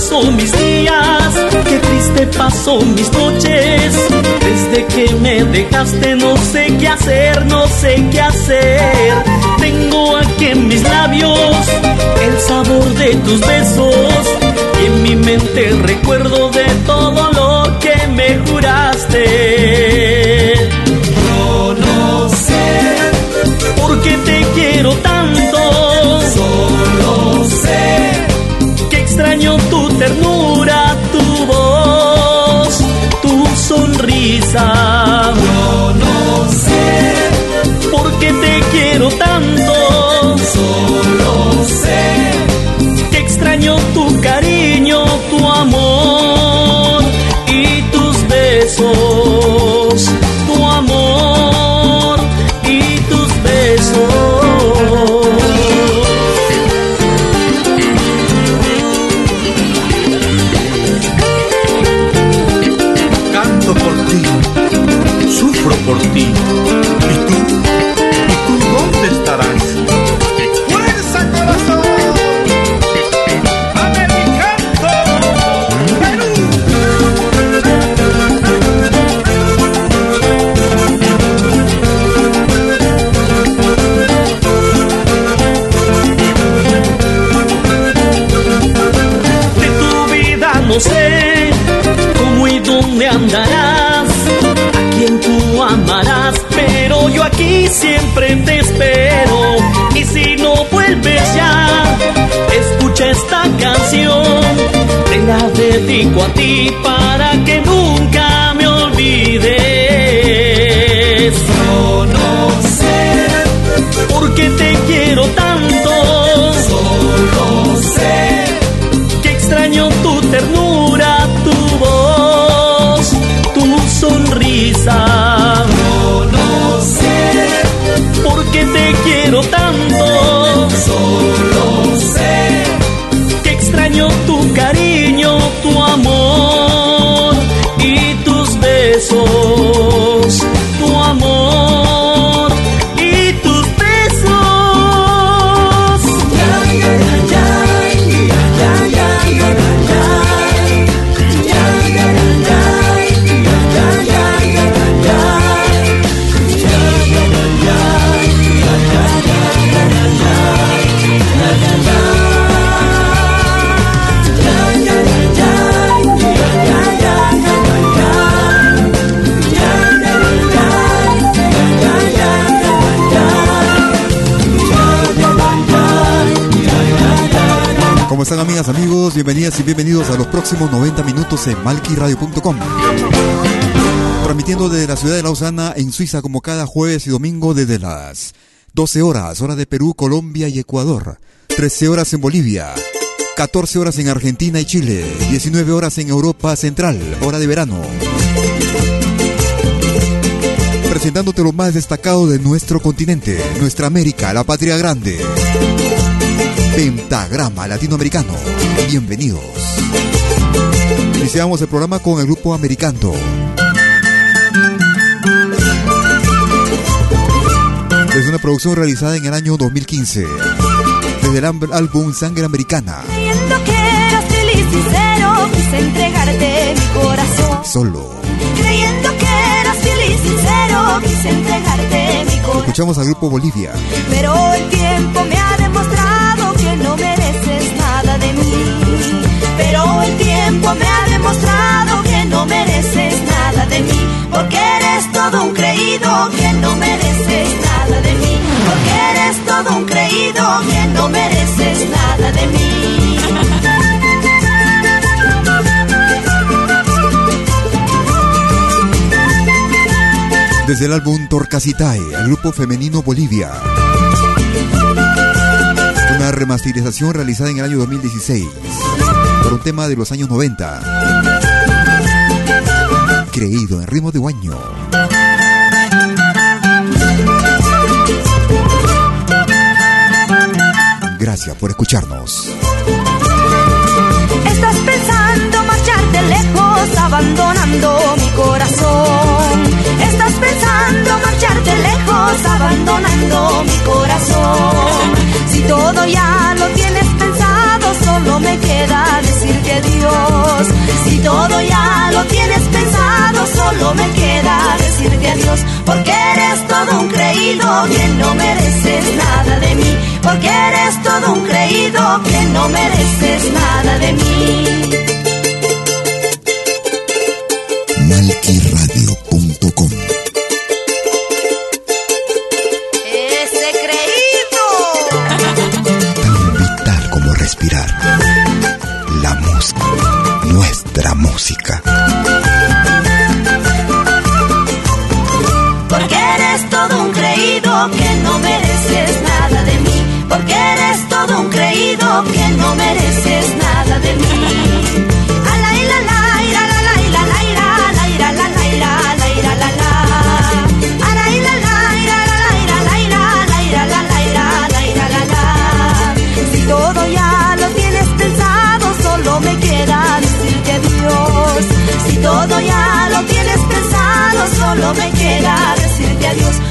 Paso mis días, que triste paso mis noches. Desde que me dejaste no sé qué hacer, no sé qué hacer. Tengo aquí en mis labios el sabor de tus besos y en mi mente el recuerdo de todo lo que me juraste. Dedico a están amigas, amigos? Bienvenidas y bienvenidos a los próximos 90 minutos en malquiradio.com. Transmitiendo desde la ciudad de Lausana, en Suiza, como cada jueves y domingo desde las 12 horas, hora de Perú, Colombia y Ecuador. 13 horas en Bolivia. 14 horas en Argentina y Chile. 19 horas en Europa Central, hora de verano presentándote lo más destacado de nuestro continente, nuestra América, la patria grande. Pentagrama Latinoamericano. Bienvenidos. Iniciamos el programa con el grupo americano. Es una producción realizada en el año 2015. Desde el álbum Sangre Americana. Creyendo que eras feliz sincero, quise entregarte mi corazón. Solo. Creyendo que eras feliz y sincero, quise entregarte mi corazón. Escuchamos al grupo Bolivia. Pero el tiempo me ha mereces nada de mí. Pero el tiempo me ha demostrado que no mereces nada de mí. Porque eres todo un creído que no mereces nada de mí. Porque eres todo un creído que no mereces nada de mí. Desde el álbum Torcasitae, el grupo femenino Bolivia. Remasterización realizada en el año 2016 por un tema de los años 90. Creído en ritmo de guaño. Gracias por escucharnos. Estás pensando marcharte lejos, abandonando mi corazón. Estás pensando marcharte lejos, abandonando mi corazón. Si todo ya lo tienes pensado, solo me queda decirte adiós. Si todo ya lo tienes pensado, solo me queda decirte adiós. Porque eres todo un creído que no mereces nada de mí. Porque eres todo un creído que no mereces nada de mí.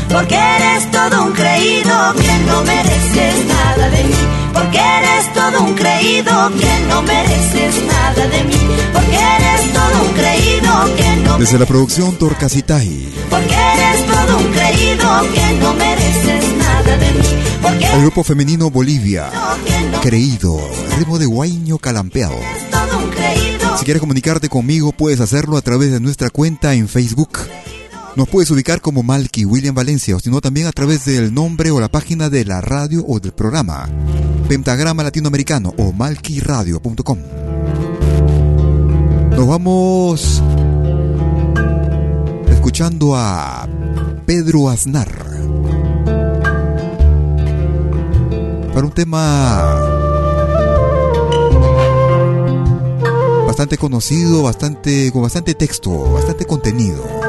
Porque eres todo un creído que no mereces nada de mí. Porque eres todo un creído que no mereces nada de mí. Porque eres todo un creído que no Desde la producción Torcasitae. Porque eres todo un creído que no mereces nada de mí. Porque El grupo femenino Bolivia. no Creído. Ritmo de guaño calampeado. eres todo un creído. Si quieres comunicarte conmigo, puedes hacerlo a través de nuestra cuenta en Facebook. Nos puedes ubicar como Malky William Valencia, o si no, también a través del nombre o la página de la radio o del programa. Pentagrama Latinoamericano o malquiradio.com. Nos vamos escuchando a Pedro Aznar. Para un tema bastante conocido, bastante con bastante texto, bastante contenido.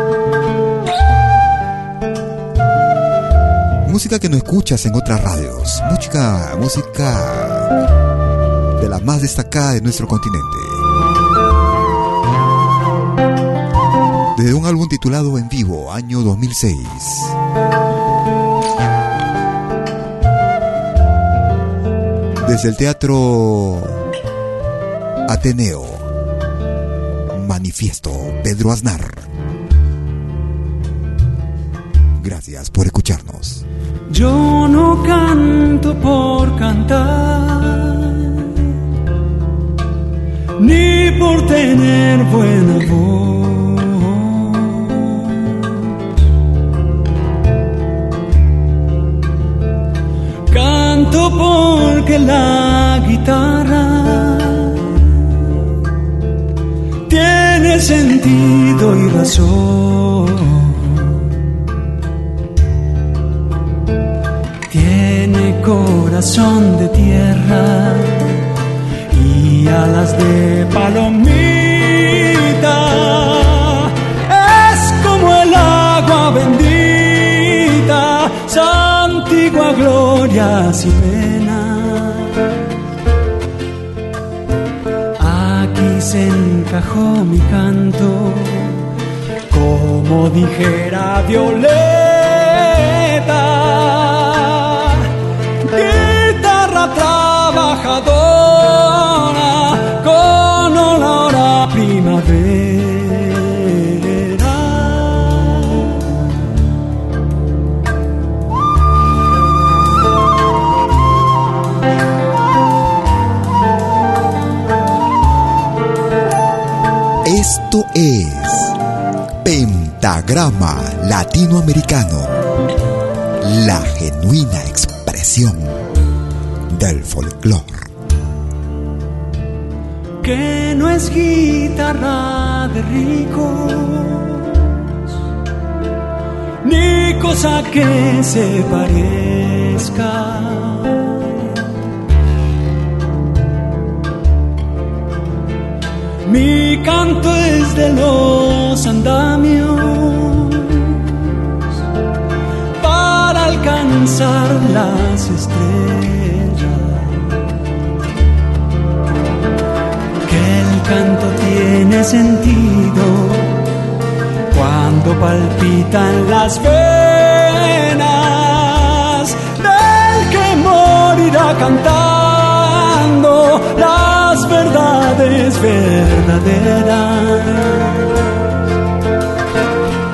Música que no escuchas en otras radios. Música, música de la más destacada de nuestro continente. Desde un álbum titulado En Vivo, año 2006. Desde el teatro Ateneo. Manifiesto Pedro Aznar. Gracias por escucharnos. Yo no canto por cantar, ni por tener buena voz. Canto porque la guitarra tiene sentido y razón. Corazón de tierra y alas de palomita. Es como el agua bendita, santigua gloria y pena. Aquí se encajó mi canto, como dijera Violeta. Guitarra trabajadora con olor primavera. Esto es Pentagrama Latinoamericano, la genuina expresión del folclore. que no es guitarra de ricos, ni cosa que se parezca. Mi canto es de los andamios alcanzar las estrellas. que el canto tiene sentido cuando palpitan las venas del que morirá cantando las verdades verdaderas.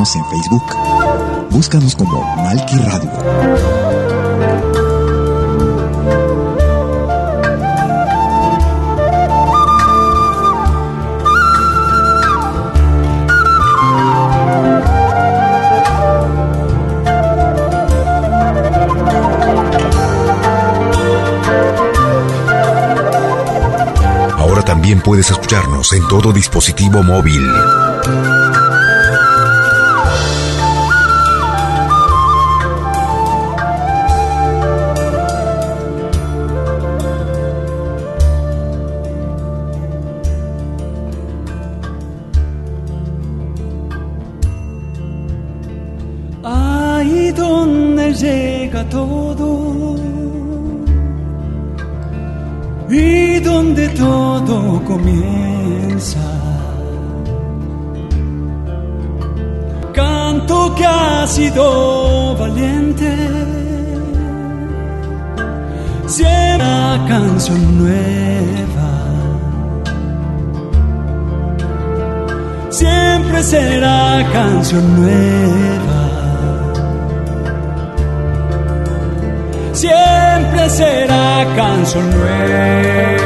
En Facebook. Búscanos como Malki Radio. Ahora también puedes escucharnos en todo dispositivo móvil. Será canción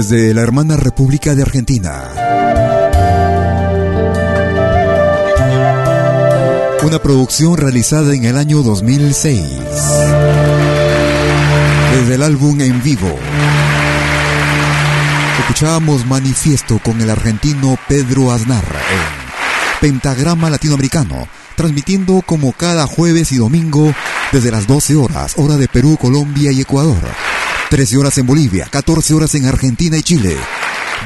Desde la hermana República de Argentina. Una producción realizada en el año 2006. Desde el álbum en vivo. Escuchábamos Manifiesto con el argentino Pedro Aznar en Pentagrama Latinoamericano, transmitiendo como cada jueves y domingo desde las 12 horas, hora de Perú, Colombia y Ecuador. 13 horas en Bolivia, 14 horas en Argentina y Chile,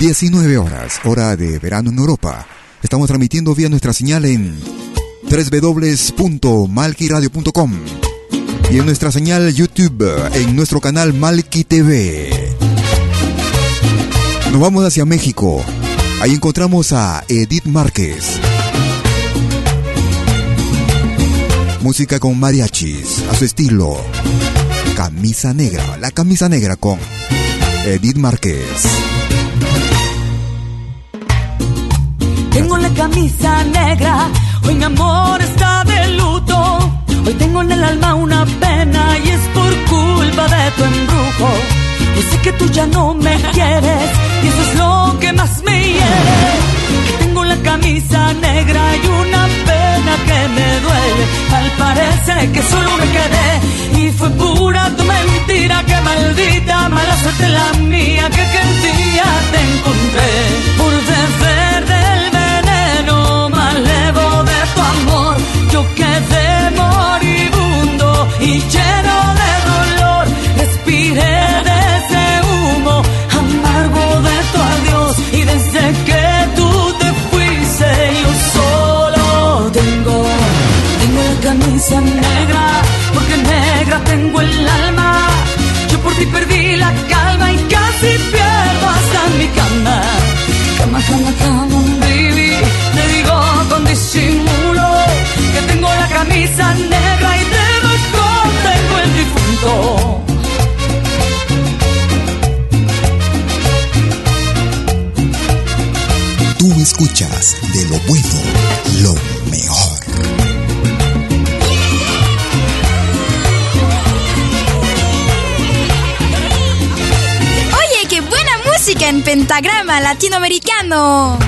19 horas, hora de verano en Europa, Estamos transmitiendo vía nuestra señal en www.malkiradio.com y en nuestra señal YouTube en nuestro canal Malki TV. Nos vamos hacia México. Ahí encontramos a Edith Márquez. Música con mariachis, a su estilo. Camisa negra, la camisa negra con Edith Márquez. Tengo la camisa negra, hoy mi amor está de luto. Hoy tengo en el alma una pena y es por culpa de tu embrujo. Yo sé que tú ya no me quieres y eso es lo que más me hiere. Camisa negra y una pena que me duele. Al parecer que solo me quedé y fue pura tu mentira. Que maldita mala suerte la mía que aquel día te encontré por beber del veneno malevo de tu amor. Yo quedé moribundo y lleno de dolor. Respiré de ese humo amargo de negra, porque negra tengo el alma. Yo por ti perdí la calma y casi pierdo hasta mi cama. Cama, cama, cama, baby. Te digo con disimulo que tengo la camisa negra y debajo tengo el difunto. Tú escuchas de lo bueno, pentagrama latinoamericano.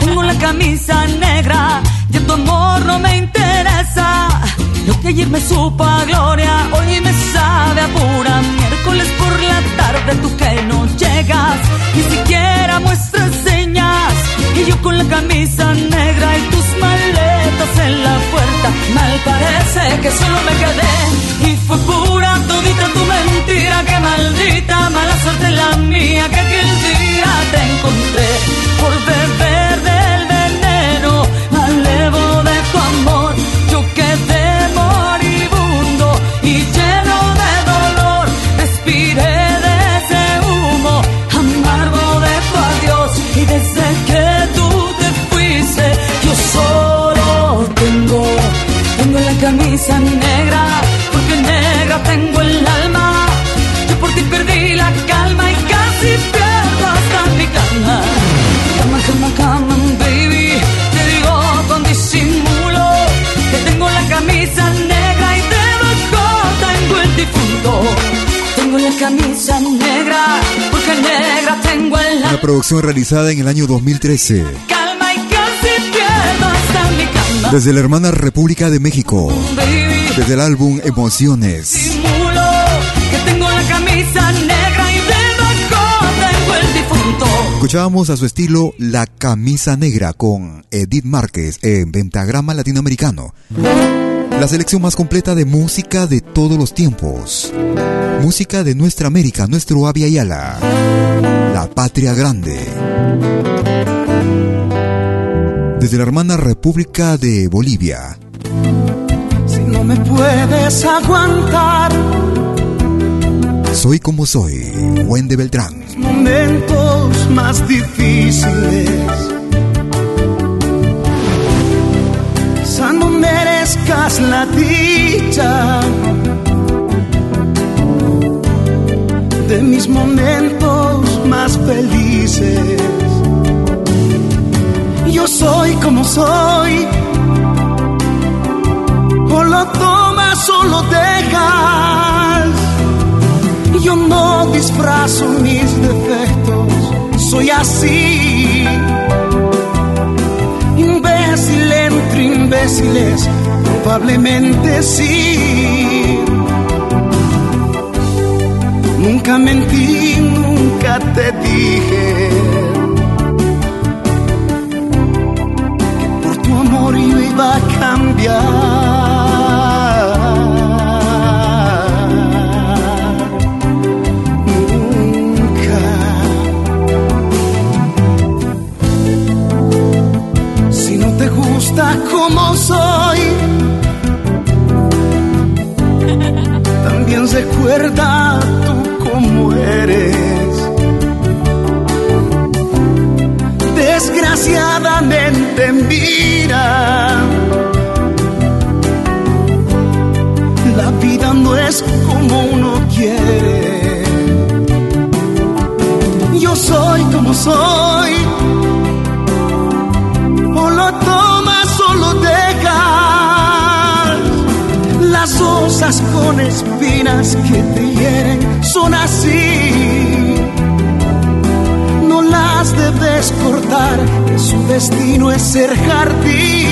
Tengo la camisa negra, ya tu amor no me interesa. Lo que ayer me supo a gloria, hoy me sabe a pura. Miércoles por la tarde, tú que no llegas, ni siquiera muestras señas. Y yo con la camisa negra y tus en la puerta. Mal parece que solo me quedé y fue pura todita tu mentira. Que maldita mala suerte la mía que aquel día te encontré por beber camisa negra, porque negra tengo el alma. Yo por ti perdí la calma y casi pierdo hasta mi cama. Cama, cama, cama, baby. Te digo con disimulo que tengo la camisa negra y debajo tengo el difunto. Tengo la camisa negra porque negra tengo el Una alma. producción realizada en el año 2013 Calma y casi pierdo hasta mi. Desde la hermana República de México, desde el álbum Emociones. Escuchábamos a su estilo La Camisa Negra con Edith Márquez en Pentagrama Latinoamericano. La selección más completa de música de todos los tiempos. Música de nuestra América, nuestro Avia Yala. La Patria Grande. Desde la hermana República de Bolivia. Si no me puedes aguantar Soy como soy, Wendy Beltrán. momentos más difíciles. Quizá no merezcas la dicha de mis momentos más felices. Yo soy como soy, o lo tomas o lo dejas. Yo no disfrazo mis defectos, soy así. Imbécil entre imbéciles, probablemente sí. Nunca mentí, nunca ser jardín.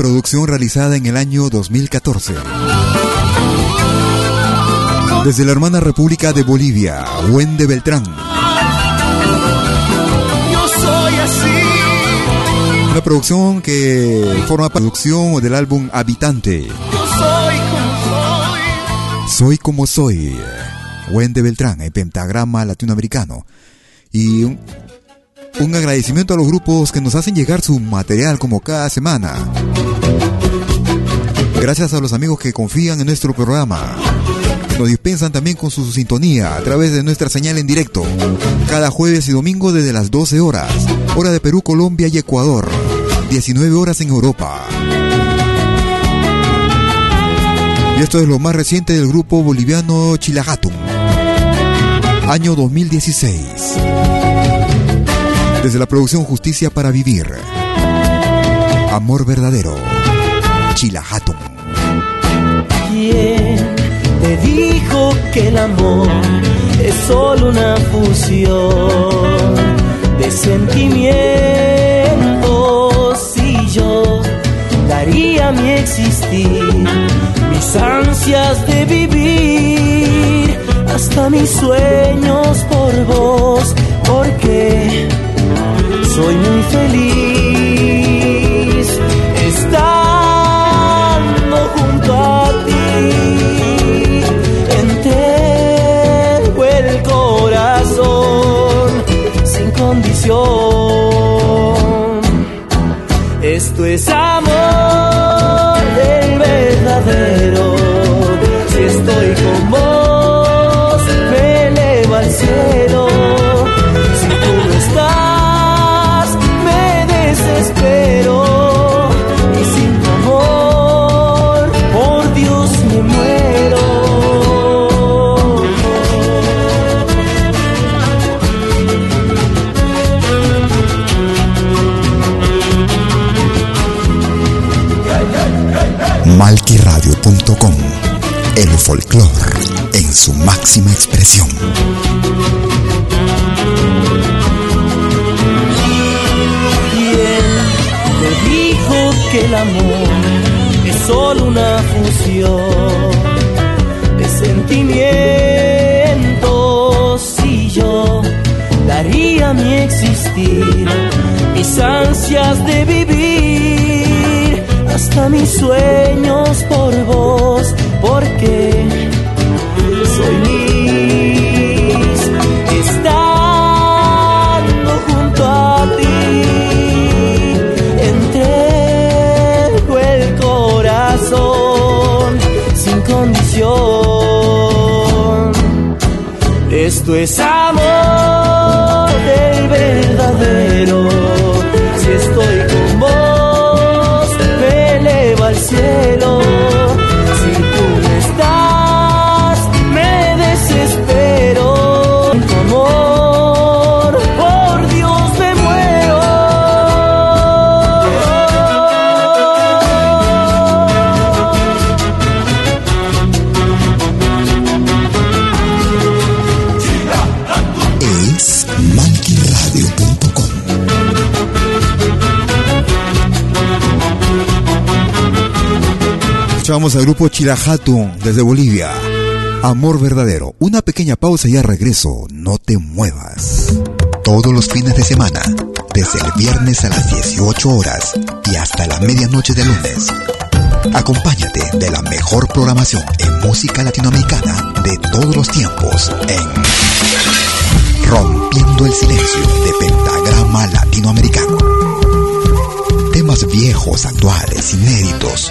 Producción realizada en el año 2014. Desde la hermana República de Bolivia, Wende Beltrán. Yo soy así. Una producción que forma producción del álbum Habitante. Yo soy como soy. Soy como soy. Wende Beltrán, en pentagrama latinoamericano. Y un, un agradecimiento a los grupos que nos hacen llegar su material como cada semana. Gracias a los amigos que confían en nuestro programa. Nos dispensan también con su sintonía a través de nuestra señal en directo. Cada jueves y domingo desde las 12 horas. Hora de Perú, Colombia y Ecuador. 19 horas en Europa. Y esto es lo más reciente del grupo boliviano Chilagatum. Año 2016. Desde la producción Justicia para Vivir. Amor verdadero. Chilagatum. ¿Quién te dijo que el amor es solo una fusión de sentimientos? Y yo daría mi existir, mis ansias de vivir, hasta mis sueños por vos, porque soy muy feliz junto a ti. Entrego el corazón sin condición. Esto es amor del verdadero. Si estoy con vos, Malquiradio.com El folclore en su máxima expresión. ¿Quién te dijo que el amor es solo una fusión de sentimientos? Y yo daría mi existir, mis ansias de vivir, hasta mis sueños por vos, porque soy Liz, estando junto a ti, entrego el corazón sin condición. Esto es amor del verdadero. Escuchamos al grupo Chilajatu desde Bolivia. Amor verdadero. Una pequeña pausa y ya regreso. No te muevas. Todos los fines de semana, desde el viernes a las 18 horas y hasta la medianoche de lunes. Acompáñate de la mejor programación en música latinoamericana de todos los tiempos en Rompiendo el Silencio de Pentagrama Latinoamericano. Temas viejos, actuales, inéditos.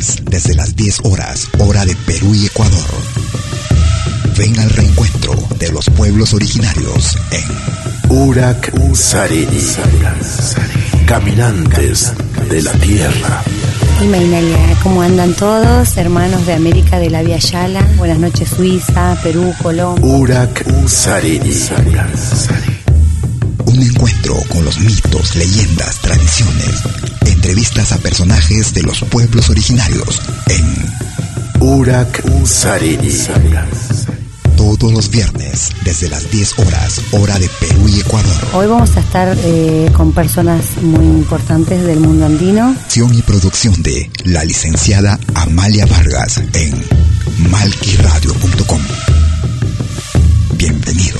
Viernes, desde las 10 horas, hora de Perú y Ecuador. Ven al reencuentro de los pueblos originarios en Urak Sariri. Caminantes de la tierra. Y Mainalia, ¿cómo andan todos? Hermanos de América de la Vía Yala. Buenas noches, Suiza, Perú, Colombia. Urak Sariri. Un encuentro con los mitos, leyendas, tradiciones, entrevistas a personajes de los pueblos originarios en Urak Sariri. todos los viernes desde las 10 horas, hora de Perú y Ecuador. Hoy vamos a estar eh, con personas muy importantes del mundo andino. Acción y producción de la licenciada Amalia Vargas en malquiradio.com. Bienvenidos.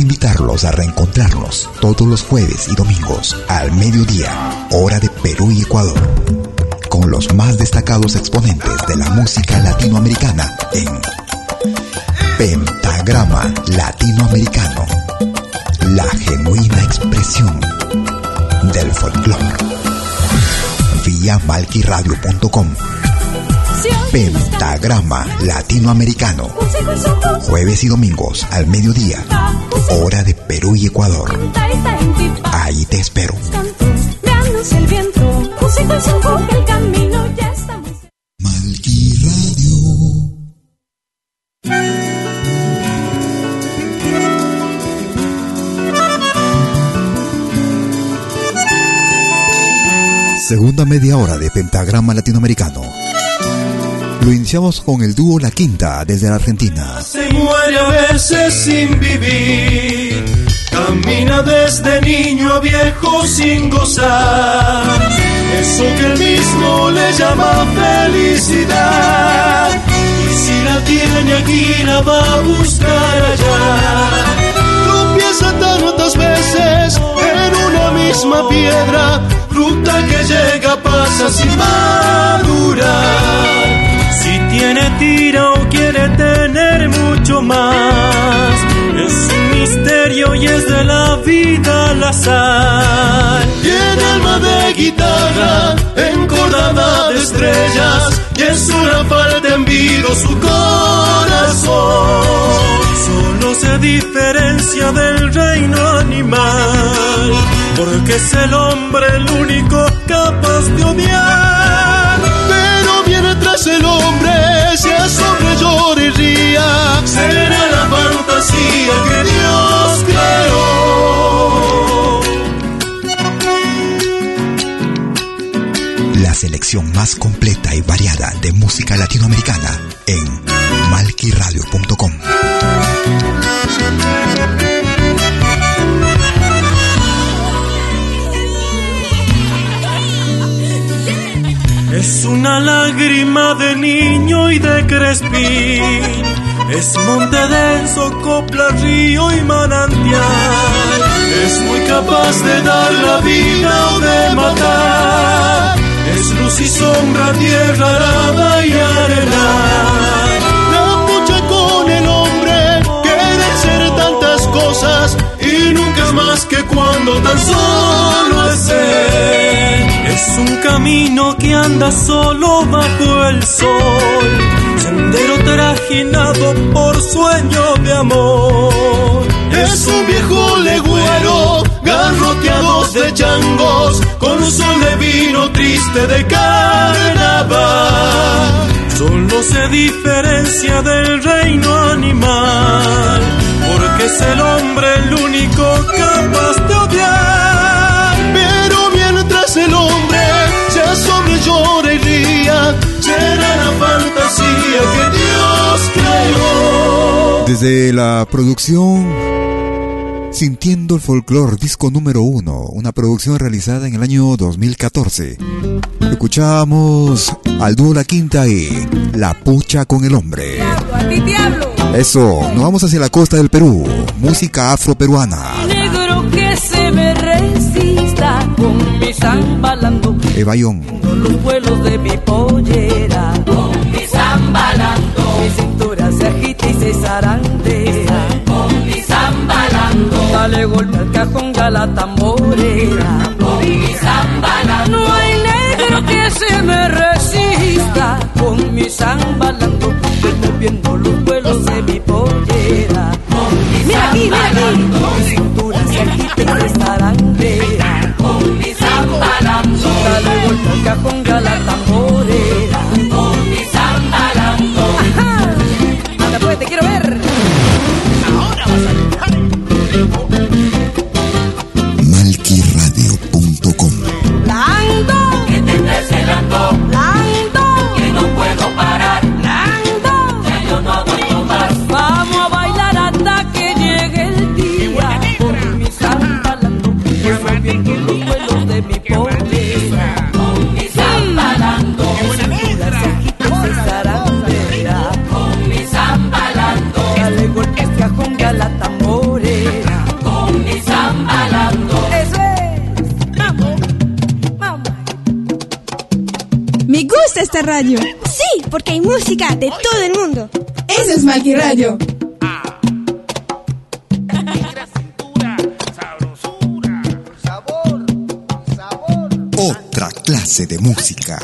invitarlos a reencontrarnos todos los jueves y domingos al mediodía, hora de Perú y Ecuador, con los más destacados exponentes de la música latinoamericana en Pentagrama Latinoamericano, la genuina expresión del folclore. Vía malquiradio.com Pentagrama Latinoamericano. Jueves y domingos al mediodía. Hora de Perú y Ecuador. Ahí te espero. Segunda media hora de Pentagrama Latinoamericano. Lo iniciamos con el dúo La Quinta desde la Argentina. Se muere a veces sin vivir, camina desde niño a viejo sin gozar. Eso que él mismo le llama felicidad. Y si la tiene aquí, la va a buscar allá. Tropieza tantas veces en una misma piedra, fruta que llega, pasa sin madurar. Si tiene tira o quiere mucho más. Es un misterio y es de la vida la sal. Tiene alma de guitarra, encordada de estrellas, y es una falta en vivo su corazón. Solo se diferencia del reino animal, porque es el hombre el único capaz de odiar. Tras el hombre, si es hombre será la fantasía que Dios creó. La selección más completa y variada de música latinoamericana en malquiradio.com. Es una lágrima de niño y de crespín. Es monte denso, copla, río y manantial. Es muy capaz de dar la vida o de matar. Es luz y sombra, tierra arada y arenal. Más que cuando tan solo es él. Es un camino que anda solo bajo el sol, sendero trajinado por sueño de amor. Es un viejo legüero, garroteados de changos, con un sol de vino triste de carnaval. Solo se diferencia del reino animal, porque es el hombre el único capaz Desde la producción Sintiendo el Folklore, disco número uno, una producción realizada en el año 2014. Escuchamos al dúo La Quinta y La Pucha con el Hombre. Eso, nos vamos hacia la costa del Perú, música afroperuana. Negro que se me resista con mi zambalando. Evayón. Los vuelos de mi pollera con mi zambalando. Mi cintura se agita y se zarandea con mi zambalando. Dale golpe al cajón a la tamborera con mi zambalando. No hay negro que se me resista con mi zambalando. Moviendo los vuelos de mi pollera con mi Mira aquí, mira aquí. Mi cintura se agita y con mi zambalando. Dale golpe al cajón a la tamborera esta radio. Sí, porque hay música de todo el mundo. Eso es Malqui Radio. Otra clase de música.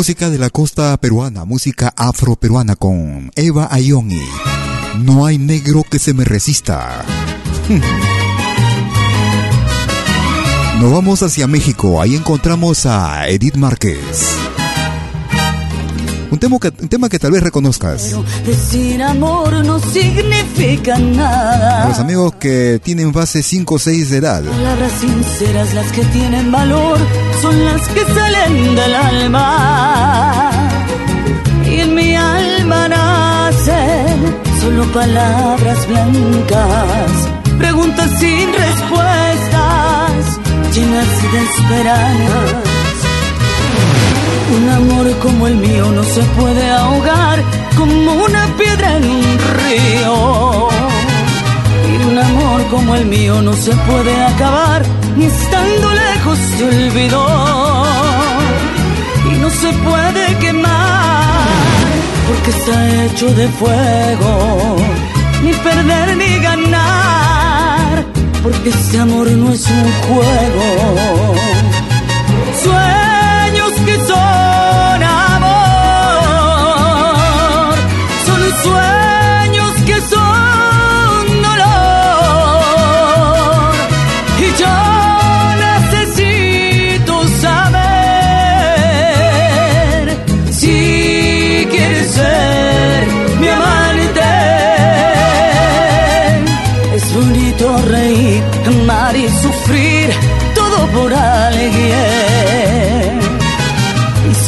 Música de la costa peruana, música afroperuana con Eva Ayoni. No hay negro que se me resista. Nos vamos hacia México, ahí encontramos a Edith Márquez. Un tema, que, un tema que tal vez reconozcas. decir amor no significa nada. los amigos que tienen base 5 o 6 de edad. Palabras sinceras, las que tienen valor, son las que salen del alma. Y en mi alma nacen solo palabras blancas, preguntas sin respuestas, llenas de esperanza un amor como el mío no se puede ahogar como una piedra en un río. Y un amor como el mío no se puede acabar ni estando lejos se olvidó. Y no se puede quemar porque está hecho de fuego. Ni perder ni ganar porque este amor no es un juego.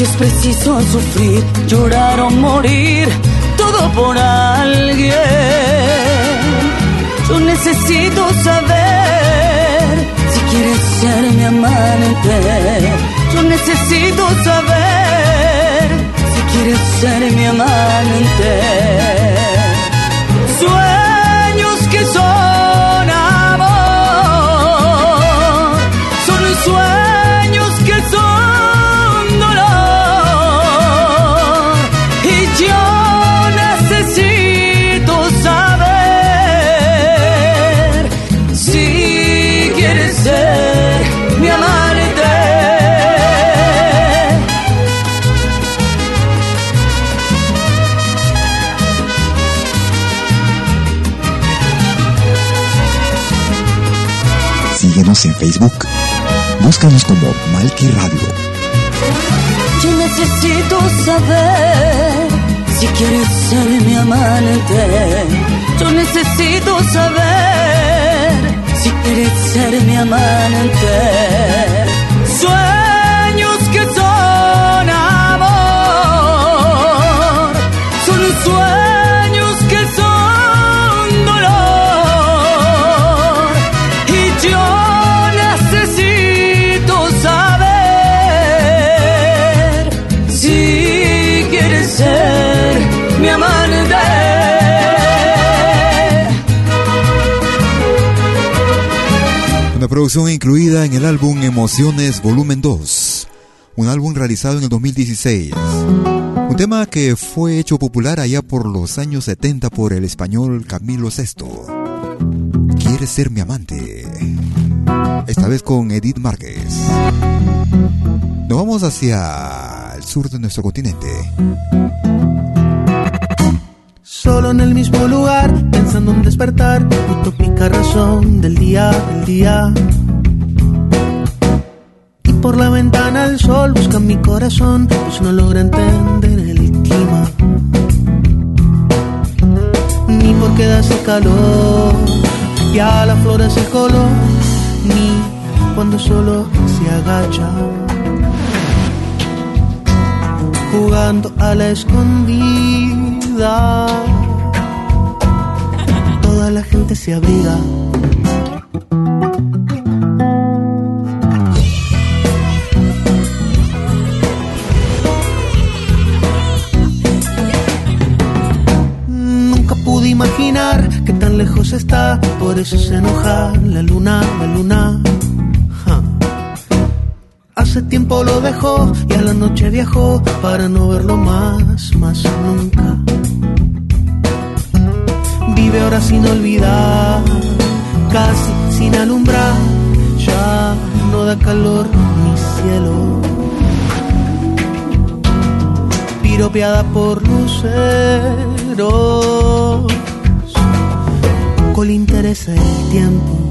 Es preciso sufrir, llorar o morir por alguien. Yo necesito saber si quieres ser mi amante. Yo necesito saber si quieres ser mi amante. Facebook. Búscanos como Malky Radio. Yo necesito saber si quieres ser mi amante. Yo necesito saber si quieres ser mi amante. Sueños producción incluida en el álbum Emociones Volumen 2, un álbum realizado en el 2016. Un tema que fue hecho popular allá por los años 70 por el español Camilo VI. ¿Quieres ser mi amante? Esta vez con Edith Márquez. Nos vamos hacia el sur de nuestro continente. Solo en el mismo lugar, pensando en despertar, utópica razón del día, del día. Y por la ventana el sol busca mi corazón, pues no logra entender el clima. Ni por qué hace calor, ya la flor hace color, ni cuando solo se agacha. Jugando a la escondida, la gente se abriga. Nunca pude imaginar que tan lejos está, por eso se enoja la luna, la luna. Hace tiempo lo dejó y a la noche viajó para no verlo más, más nunca. Vive ahora sin olvidar, casi sin alumbrar, ya no da calor mi cielo. piropeada por luceros, con el interés el tiempo.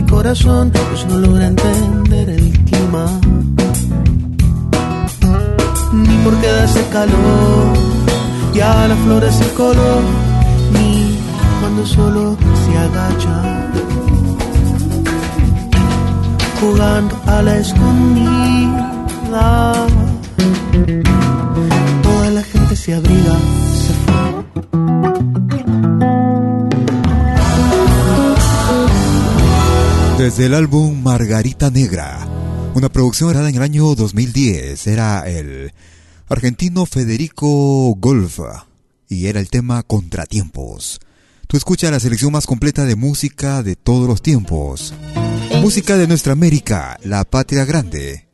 Mi corazón, pues no logra entender el clima. Ni por qué da ese calor, ya la flor es el color, ni cuando solo se agacha. Jugando a la escondida, Desde el álbum Margarita Negra, una producción grabada en el año 2010, era el argentino Federico Golfa y era el tema Contratiempos. Tú escuchas la selección más completa de música de todos los tiempos. Música de nuestra América, la patria grande.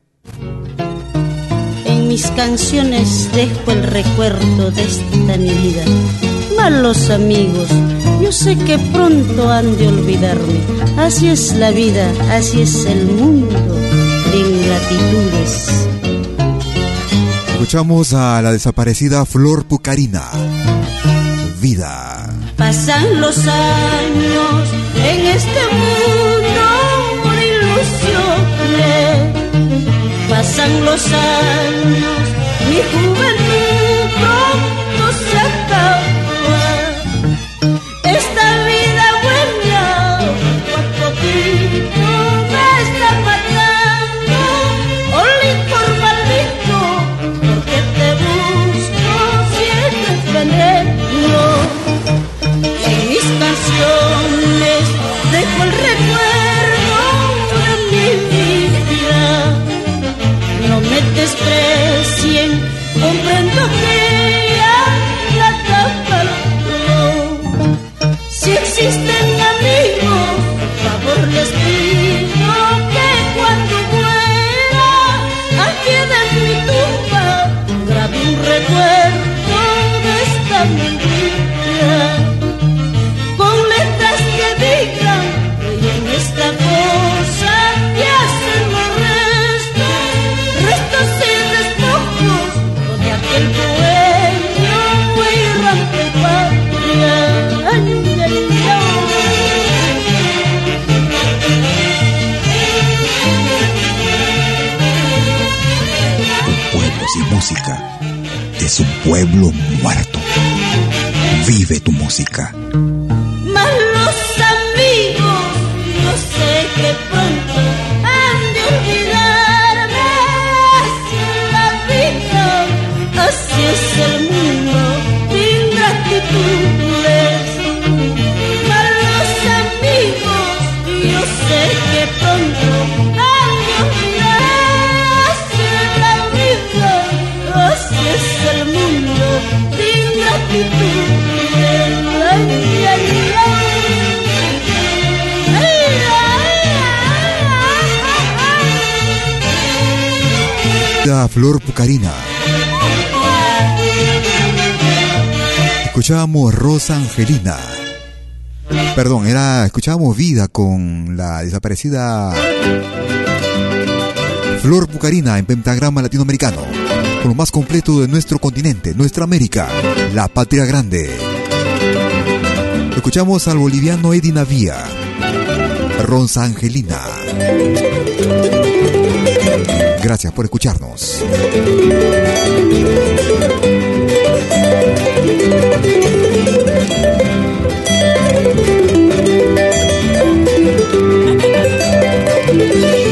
En mis canciones dejo el recuerdo de esta mi vida. Malos amigos yo sé que pronto han de olvidarme. Así es la vida, así es el mundo de ingratitudes. Escuchamos a la desaparecida Flor Pucarina. Vida. Pasan los años en este mundo de ilusiones. Pasan los años, mi juventud Angelina. Perdón, era escuchábamos Vida con la desaparecida Flor Pucarina en pentagrama latinoamericano con lo más completo de nuestro continente, nuestra América, la patria grande. Escuchamos al boliviano Eddie Navia, Ronza Angelina. Gracias por escucharnos. Música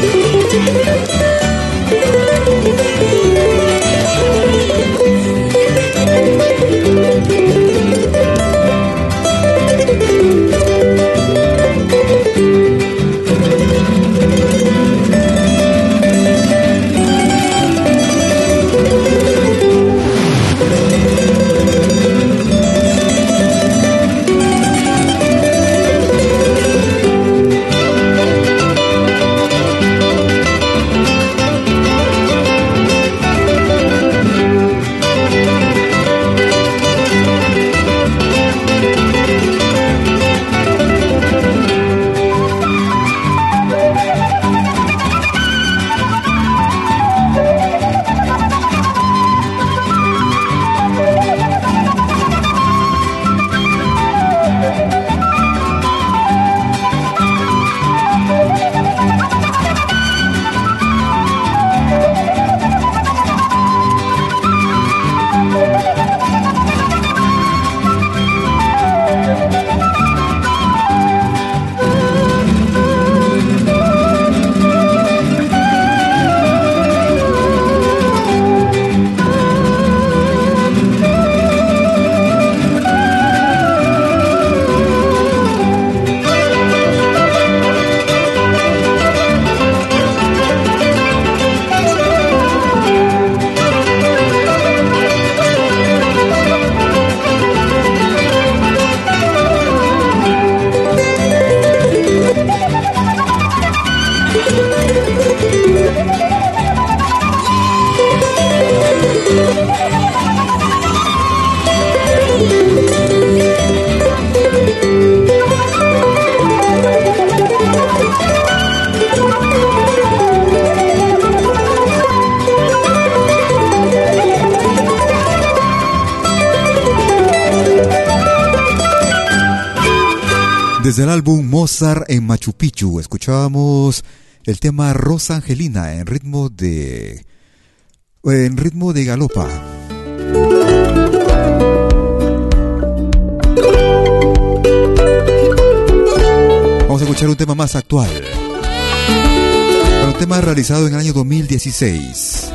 en Machu Picchu escuchábamos el tema Rosa Angelina en ritmo de en ritmo de galopa. Vamos a escuchar un tema más actual. Un tema realizado en el año 2016.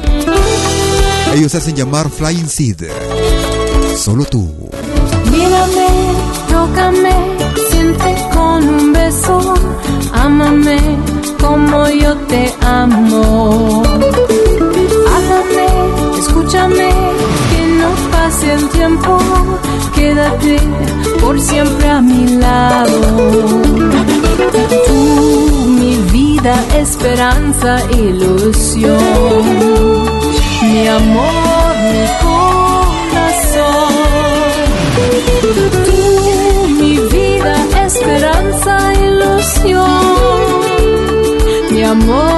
Ellos hacen llamar Flying Seed. Solo tú. Mírame, tócame, con un beso, ámame como yo te amo. Háblame, escúchame, que no pase el tiempo, quédate por siempre a mi lado. Tú, mi vida, esperanza, ilusión, mi amor, mi corazón. Amor,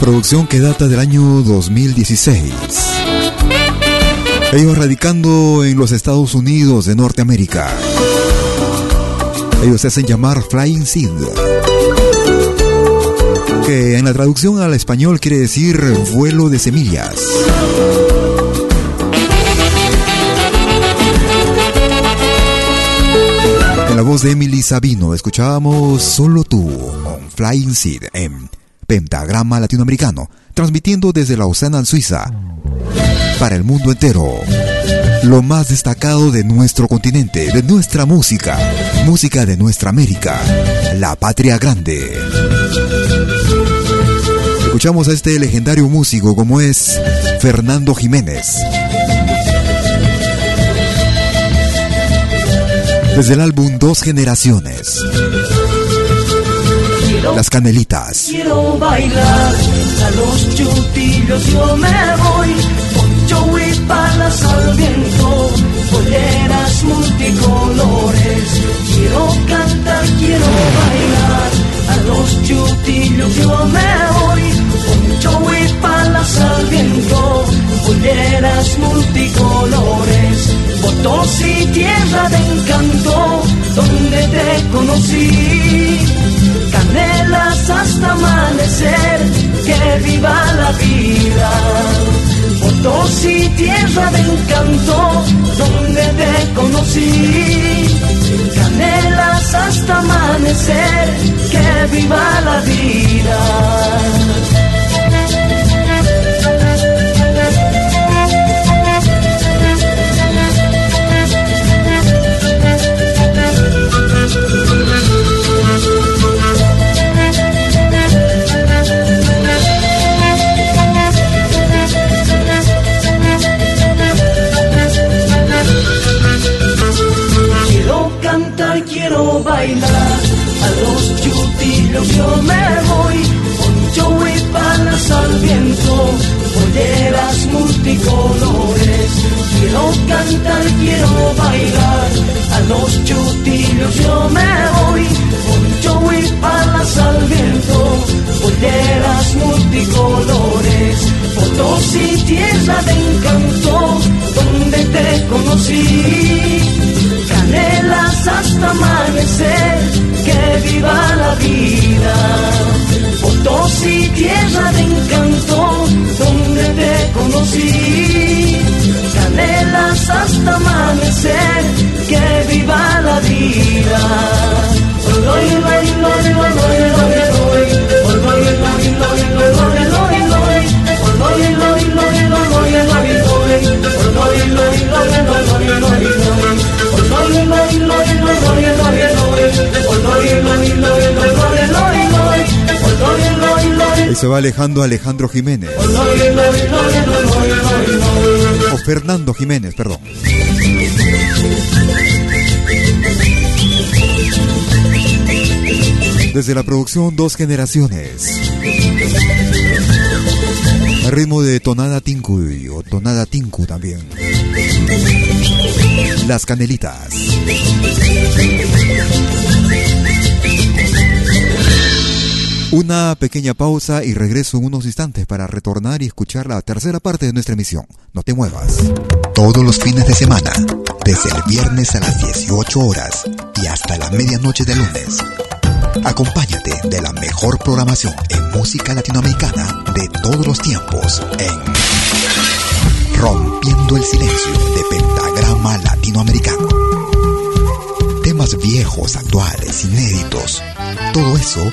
producción que data del año 2016. Ellos radicando en los Estados Unidos de Norteamérica. Ellos se hacen llamar Flying Seed. Que en la traducción al español quiere decir vuelo de semillas. En la voz de Emily Sabino escuchábamos Solo tú, on Flying Seed en Pentagrama Latinoamericano, transmitiendo desde Lausana, Suiza, para el mundo entero. Lo más destacado de nuestro continente, de nuestra música, música de nuestra América, la patria grande. Escuchamos a este legendario músico como es Fernando Jiménez. Desde el álbum Dos Generaciones. Las Canelitas. Quiero bailar a los chutillos, yo me voy. Poncho y palas al viento, polleras multicolores. Quiero cantar, quiero bailar a los chutillos, yo me voy. Poncho y palas al viento, polleras multicolores. Votos y tierra de encanto, donde te conocí canelas hasta amanecer, que viva la vida. Fotos y tierra de encanto, donde te conocí. Canelas hasta amanecer, que viva la vida. A los chutillos yo me voy poncho y palas al viento polleras multicolores. Quiero cantar quiero bailar. A los chutillos yo me voy poncho y palas al viento polleras multicolores. Fotos y tierra de encanto donde te conocí. Canelas hasta amanecer, que viva la vida. Fotos y tierra de encanto, donde te conocí. Canelas hasta amanecer, que viva la vida. Y se va alejando Alejandro Jiménez. O Fernando Jiménez, perdón. Desde la producción Dos Generaciones. El ritmo de Tonada Tinku o Tonada Tinku también. Las Canelitas. Una pequeña pausa y regreso en unos instantes para retornar y escuchar la tercera parte de nuestra emisión. No te muevas. Todos los fines de semana, desde el viernes a las 18 horas y hasta la medianoche de lunes. Acompáñate de la mejor programación en música latinoamericana de todos los tiempos en Rompiendo el Silencio de Pentagrama Latinoamericano. Temas viejos, actuales, inéditos. Todo eso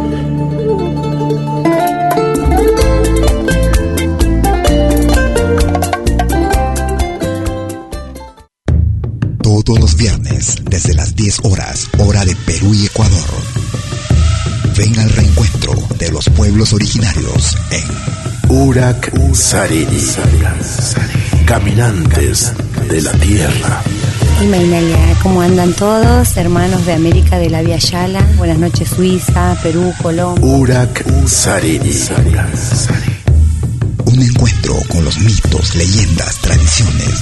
Todos los viernes, desde las 10 horas, hora de Perú y Ecuador. Ven al reencuentro de los pueblos originarios en Urak Sarini. Caminantes de la tierra. Y Mainalia, ¿cómo andan todos? Hermanos de América de la Via Yala. Buenas noches, Suiza, Perú, Colombia. Urak Sarini. Un encuentro con los mitos, leyendas, tradiciones,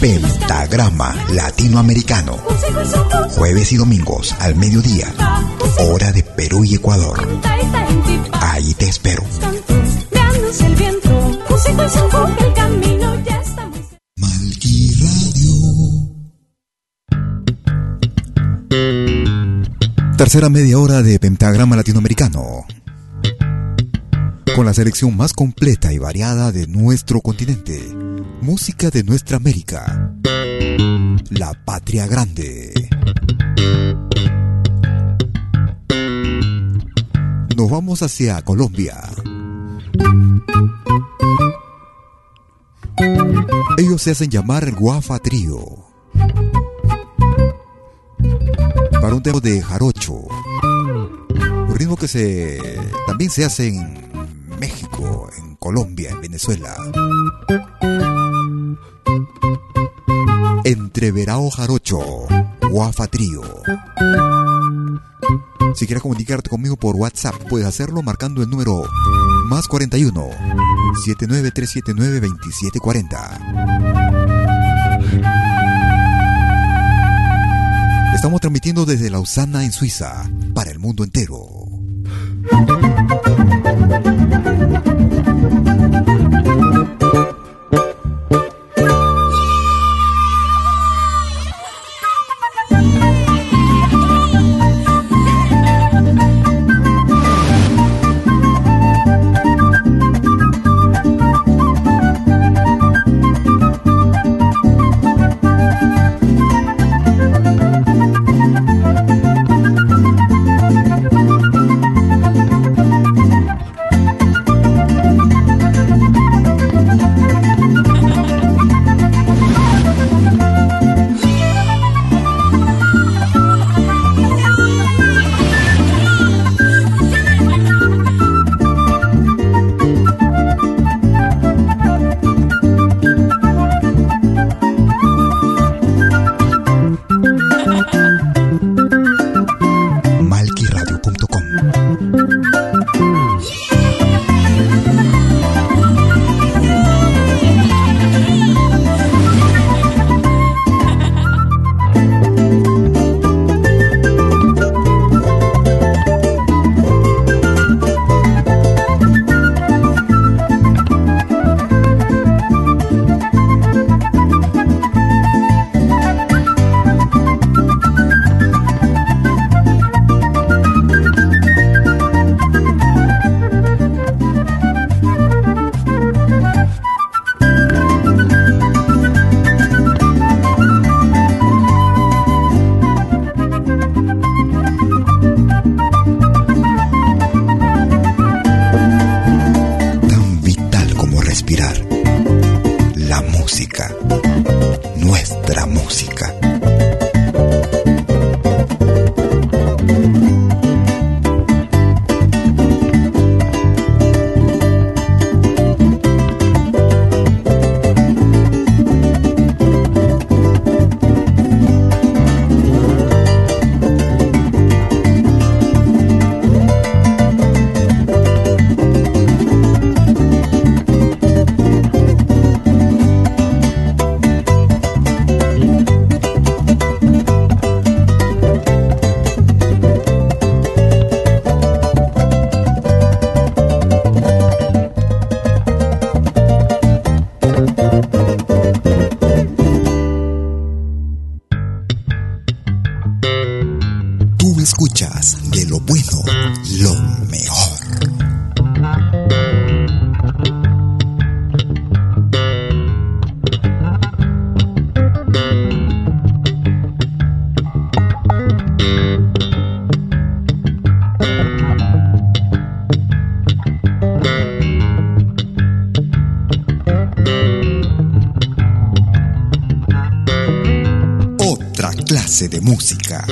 Pentagrama Latinoamericano. Jueves y domingos al mediodía. Hora de Perú y Ecuador. Ahí te espero. Tercera media hora de Pentagrama Latinoamericano. Con la selección más completa y variada de nuestro continente. Música de nuestra América. La Patria Grande. Nos vamos hacia Colombia. Ellos se hacen llamar Guafa Trío. Para un tema de jarocho. Un ritmo que se también se hace en México, en Colombia, en Venezuela. Entreverao Jarocho, Guafa Trío. Si quieres comunicarte conmigo por WhatsApp, puedes hacerlo marcando el número más 41 79379 2740. Estamos transmitiendo desde Lausana, en Suiza, para el mundo entero. Lo mejor. Otra clase de música.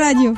Radio.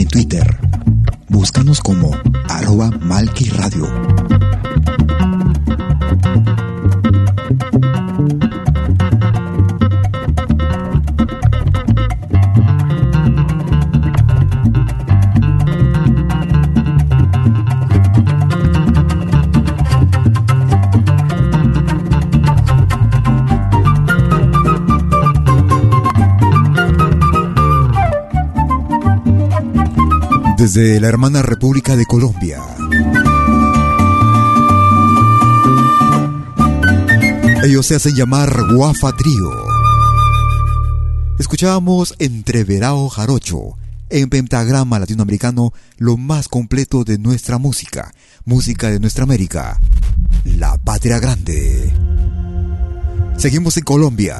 En. Desde la hermana República de Colombia. Ellos se hacen llamar Guafa Trío. Escuchábamos Entreverao Jarocho, en pentagrama latinoamericano, lo más completo de nuestra música, música de nuestra América, la patria grande. Seguimos en Colombia.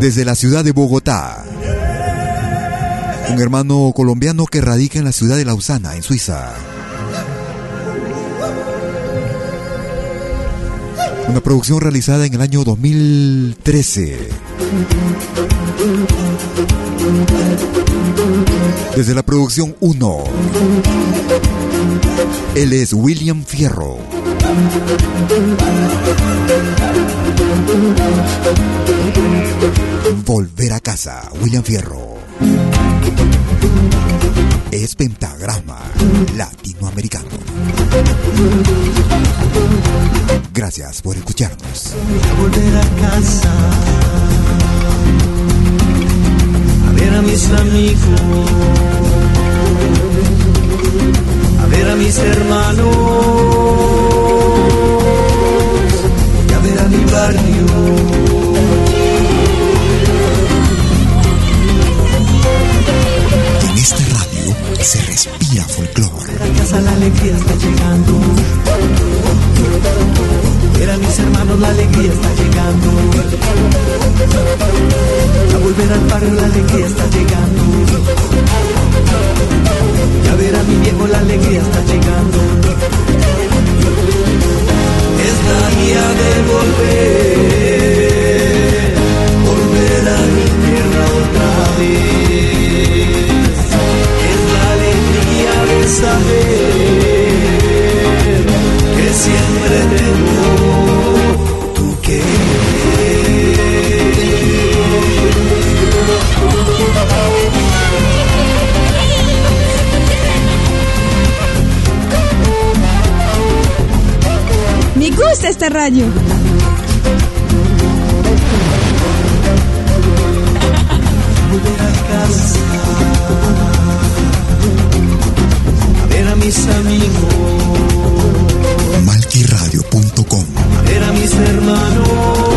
Desde la ciudad de Bogotá. Un hermano colombiano que radica en la ciudad de Lausana, en Suiza. Una producción realizada en el año 2013. Desde la producción 1. Él es William Fierro. Volver a casa, William Fierro. Es pentagrama latinoamericano. Gracias por escucharnos. volver a casa a ver a mis amigos a ver a mis hermanos y a ver a mi barrio se respira folclor. a casa la alegría está llegando. Ver a mis hermanos la alegría está llegando. A volver al barrio la alegría está llegando. Y a ver a mi viejo la alegría está llegando. Es la día de volver. Volver a mi tierra otra vez saber que siempre tengo tu. Me gusta radio. mis amigos. Malquiradio.com. Eran mis hermanos.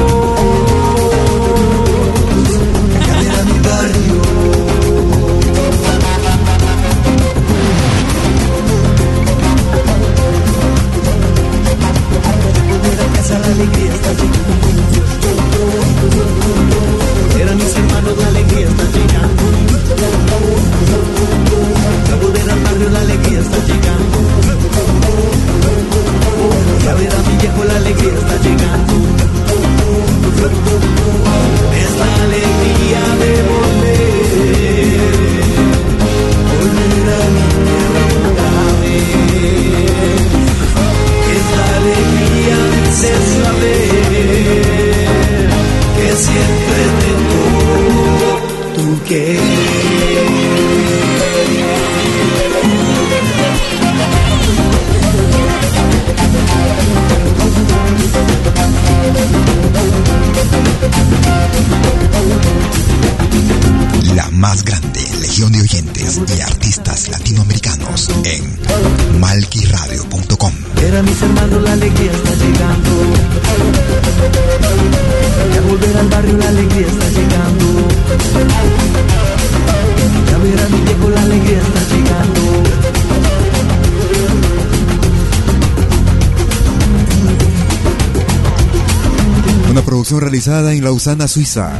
en Lausana, Suiza.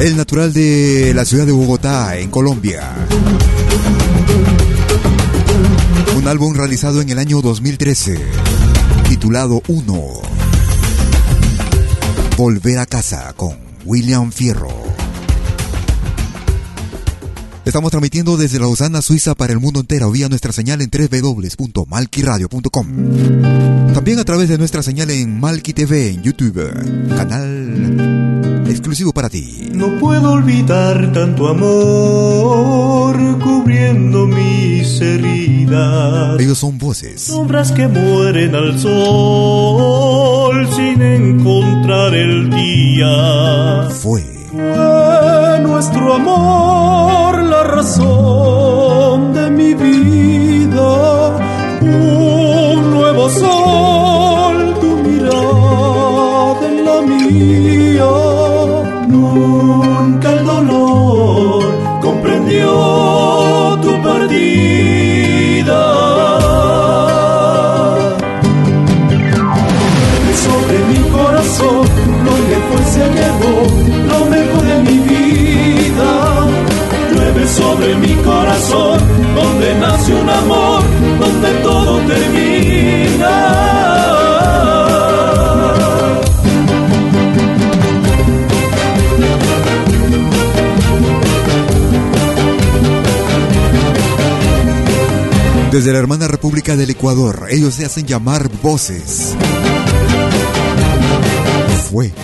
El natural de la ciudad de Bogotá, en Colombia. Un álbum realizado en el año 2013, titulado 1. Volver a casa con William Fierro. Estamos transmitiendo desde Lausana, Suiza, para el mundo entero vía nuestra señal en www.malquiradio.com. También a través de nuestra señal en Malqui TV en YouTube, canal exclusivo para ti. No puedo olvidar tanto amor cubriendo mis heridas. Ellos son voces. Sombras que mueren al sol sin encontrar el día. Fue nuestro amor passou. Desde la hermana República del Ecuador, ellos se hacen llamar voces. Fue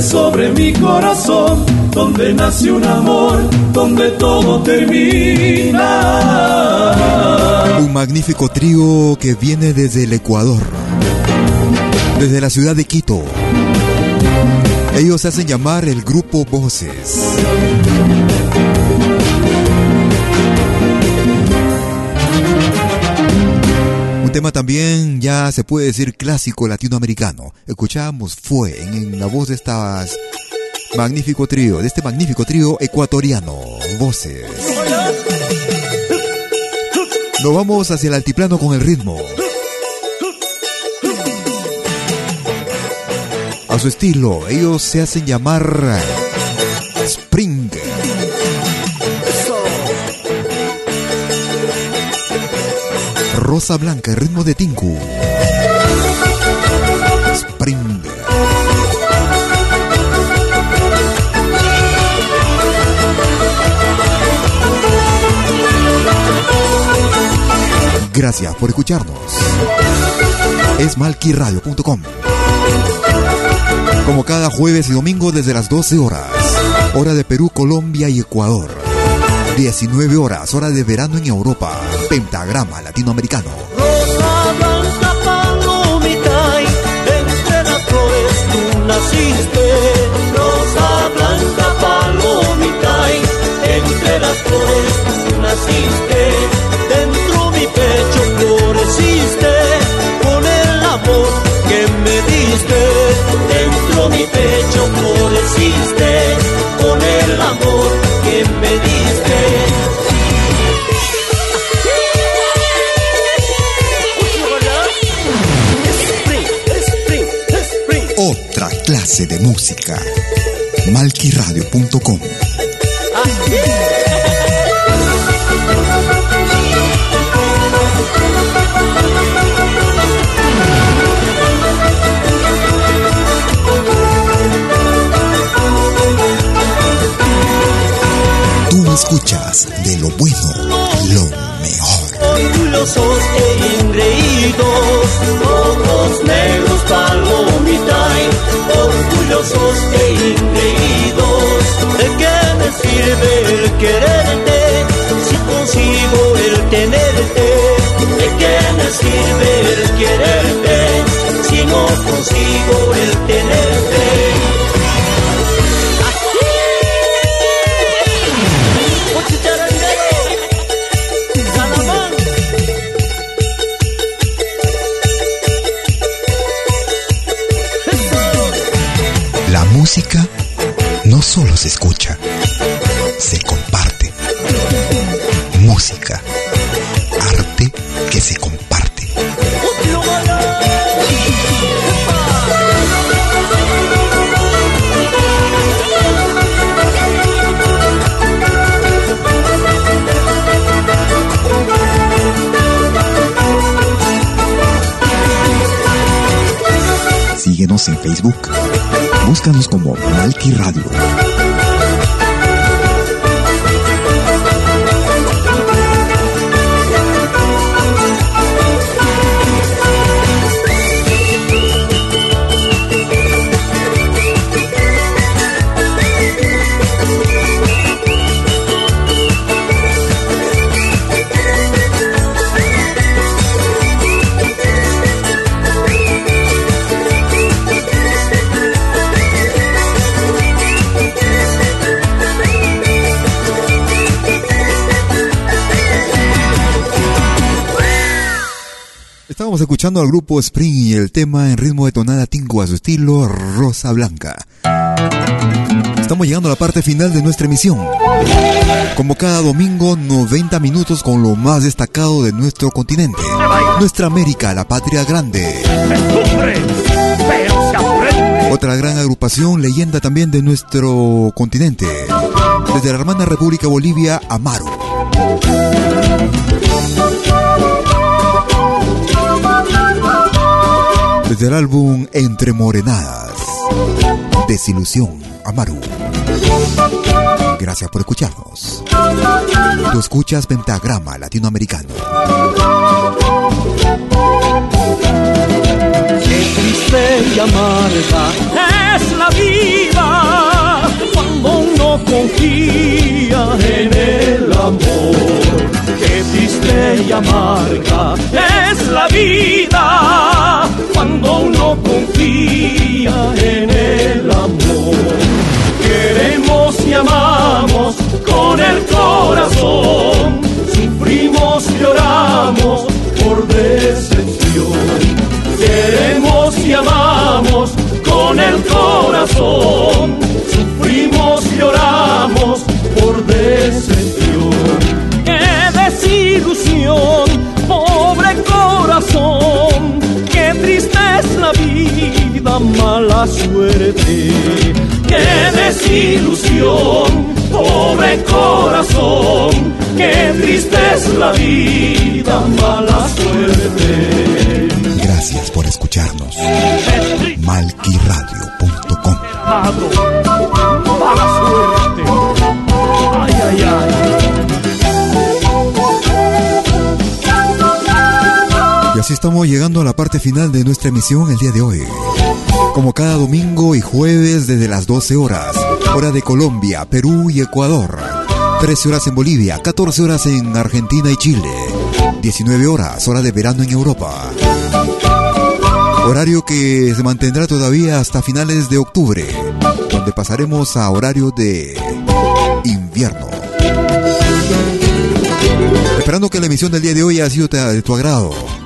Sobre mi corazón, donde nace un amor, donde todo termina. Un magnífico trío que viene desde el Ecuador, desde la ciudad de Quito. Ellos se hacen llamar el grupo Voces. Tema también ya se puede decir clásico latinoamericano. Escuchamos Fue en, la voz de estas magnífico trío, de este magnífico trío ecuatoriano, Voces. Nos vamos hacia el altiplano con el ritmo. A su estilo, ellos se hacen llamar Rosa Blanca, ritmo de Tinku. Spring. Gracias por escucharnos. Es malquiradio.com. Como cada jueves y domingo desde las 12 horas, hora de Perú, Colombia y Ecuador. 19 horas, hora de verano en Europa. Pentagrama latinoamericano. Rosa blanca palomita, entre las flores tú naciste. Rosa blanca palomita, entre las flores tú naciste. De música. Malquiradio.com Tú escuchas de lo bueno, e. ¿De qué me sirve el quererte si consigo el tenerte? ¿De qué me sirve el quererte si no consigo el tenerte? Música no solo se escucha, se comparte. Música, arte que se comparte. Síguenos en Facebook. Búscanos como Malki Radio. Estamos escuchando al grupo Spring y el tema en ritmo de tonada tingo a su estilo Rosa Blanca. Estamos llegando a la parte final de nuestra emisión. Como cada domingo, 90 minutos con lo más destacado de nuestro continente. Nuestra América, la patria grande. Otra gran agrupación, leyenda también de nuestro continente. Desde la hermana República Bolivia, Amaru. Desde el álbum Entre Morenadas. Desilusión, Amaru. Gracias por escucharnos. Tú escuchas Pentagrama Latinoamericano. Qué triste y amarga es la vida cuando uno confía en el amor. Qué triste y amarga es la vida cuando uno confía en el amor. Queremos y amamos con el corazón, sufrimos y lloramos por decepción. Queremos y amamos con el corazón, y lloramos por decepción. ¡Qué desilusión, pobre corazón! ¡Qué triste es la vida, mala suerte! ¡Qué desilusión, pobre corazón! ¡Qué triste es la vida, mala suerte! Gracias por escucharnos. Malquiradio.com estamos llegando a la parte final de nuestra emisión el día de hoy. Como cada domingo y jueves desde las 12 horas, hora de Colombia, Perú y Ecuador. 13 horas en Bolivia, 14 horas en Argentina y Chile. 19 horas, hora de verano en Europa. Horario que se mantendrá todavía hasta finales de octubre, donde pasaremos a horario de invierno. Esperando que la emisión del día de hoy haya sido de tu agrado.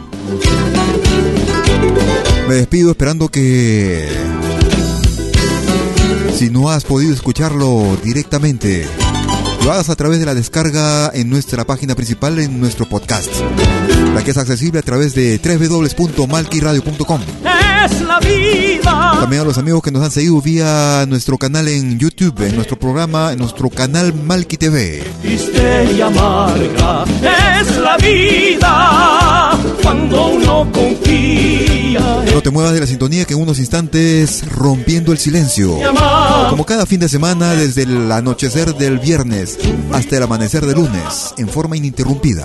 Me despido esperando que si no has podido escucharlo directamente, lo hagas a través de la descarga en nuestra página principal, en nuestro podcast, la que es accesible a través de www.malquiradio.com. Es la vida. También a los amigos que nos han seguido vía nuestro canal en YouTube, en nuestro programa, en nuestro canal Malqui TV. Triste y amarga es la vida cuando uno confía. No te muevas de la sintonía que en unos instantes rompiendo el silencio. Como cada fin de semana, desde el anochecer del viernes hasta el amanecer del lunes, en forma ininterrumpida.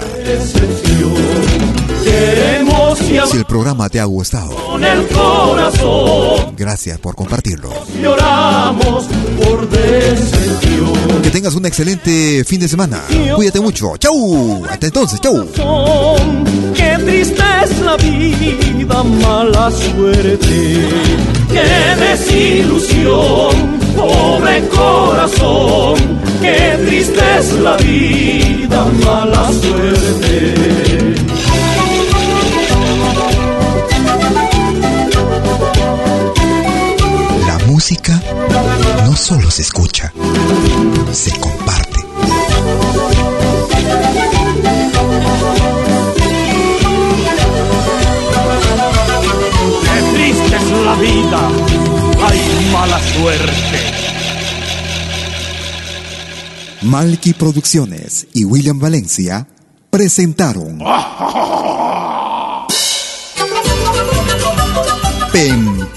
Si el programa te ha gustado, con el corazón gracias por compartirlo. lloramos por decepción. Que tengas un excelente fin de semana. Cuídate mucho. Chau. Hasta entonces. Chau. Qué triste es la vida, mala suerte. Qué desilusión, pobre corazón. Qué triste es la vida, mala suerte. Música no solo se escucha, se comparte. Qué triste es la vida, hay mala suerte. Malky Producciones y William Valencia presentaron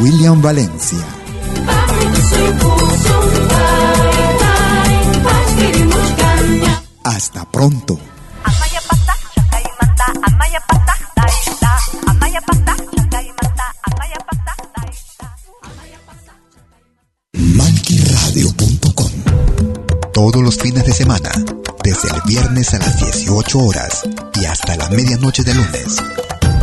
William Valencia. Hasta pronto. Malquiradio.com Todos los fines de semana, desde el viernes a las 18 horas y hasta la medianoche de lunes.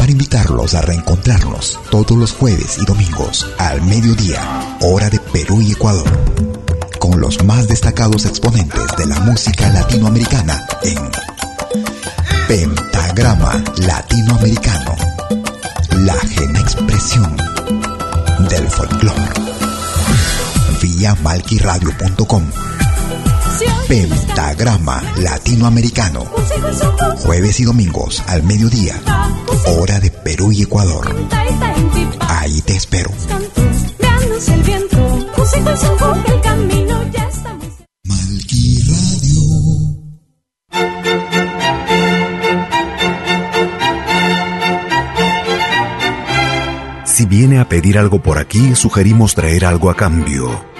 para invitarlos a reencontrarnos todos los jueves y domingos al mediodía, hora de Perú y Ecuador, con los más destacados exponentes de la música latinoamericana en Pentagrama Latinoamericano, la ajena expresión del folclore. Vía malquiradio.com Pentagrama Latinoamericano. Jueves y domingos al mediodía. Hora de Perú y Ecuador. Ahí te espero. Si viene a pedir algo por aquí, sugerimos traer algo a cambio.